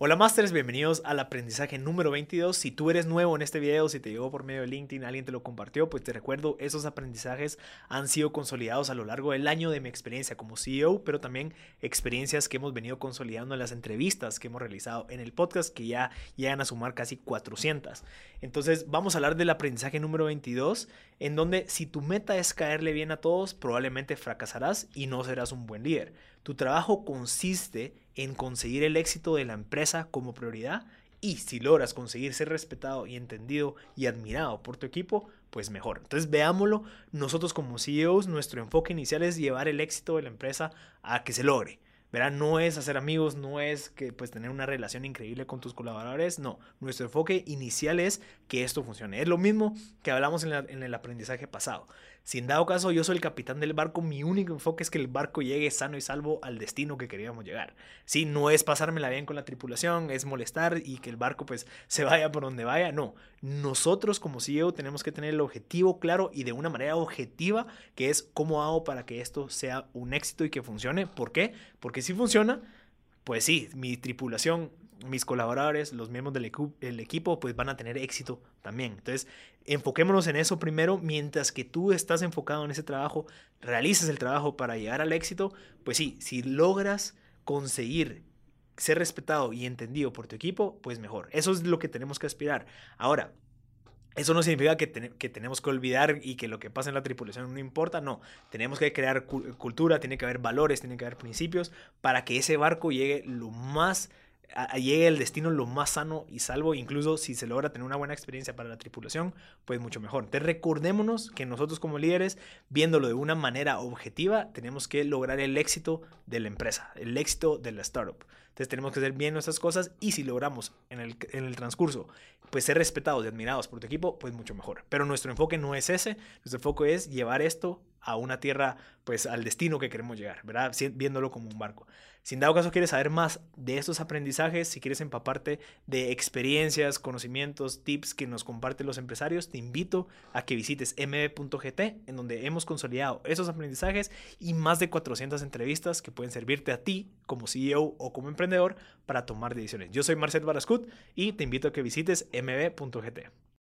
Hola Masters, bienvenidos al aprendizaje número 22. Si tú eres nuevo en este video, si te llegó por medio de LinkedIn, alguien te lo compartió, pues te recuerdo, esos aprendizajes han sido consolidados a lo largo del año de mi experiencia como CEO, pero también experiencias que hemos venido consolidando en las entrevistas que hemos realizado en el podcast, que ya llegan a sumar casi 400. Entonces vamos a hablar del aprendizaje número 22, en donde si tu meta es caerle bien a todos, probablemente fracasarás y no serás un buen líder. Tu trabajo consiste en conseguir el éxito de la empresa como prioridad y si logras conseguir ser respetado y entendido y admirado por tu equipo, pues mejor. Entonces veámoslo, nosotros como CEOs, nuestro enfoque inicial es llevar el éxito de la empresa a que se logre. ¿verdad? No es hacer amigos, no es que pues tener una relación increíble con tus colaboradores, no. Nuestro enfoque inicial es que esto funcione. Es lo mismo que hablamos en, el aprendizaje pasado. Si en dado caso yo soy el capitán del barco, mi único enfoque es que el barco llegue sano y salvo al destino que queríamos llegar. Sí, no es pasármela bien con la tripulación, es molestar y que el barco pues se vaya por donde vaya, no. Nosotros como CEO tenemos que tener el objetivo claro y de una manera objetiva, que es cómo hago para que esto sea un éxito y que funcione. ¿Por qué? Porque si funciona, pues sí, mi tripulación mis colaboradores, los miembros del, equipo, pues van a tener éxito también. Entonces, enfoquémonos en eso primero, mientras que tú estás enfocado en ese trabajo, realizas el trabajo para llegar al éxito, pues sí, si logras conseguir ser respetado y entendido por tu equipo, pues mejor. Eso es lo que tenemos que aspirar. Ahora, eso no significa que, que, tenemos que olvidar y que lo que pasa en la tripulación no importa, no. Tenemos que crear cultura, tiene que haber valores, tiene que haber principios para que ese barco llegue lo más llegue el destino lo más sano y salvo, incluso si se logra tener una buena experiencia para la tripulación, pues mucho mejor. Entonces recordémonos que nosotros como líderes, viéndolo de una manera objetiva, tenemos que lograr el éxito de la empresa, el éxito de la startup. Entonces tenemos que hacer bien nuestras cosas y si logramos en el, en el transcurso pues ser respetados y admirados por tu equipo, pues mucho mejor. Pero nuestro enfoque no es ese, nuestro enfoque es llevar esto a una tierra, pues al destino que queremos llegar, ¿verdad? Viéndolo como un barco. Si en dado caso quieres saber más de estos aprendizajes, si quieres empaparte de experiencias, conocimientos, tips que nos comparten los empresarios, te invito a que visites mb.gt, en donde hemos consolidado esos aprendizajes y más de 400 entrevistas que pueden servirte a ti como CEO o como emprendedor para tomar decisiones. Yo soy Marcel Barascut y te invito a que visites mb.gt.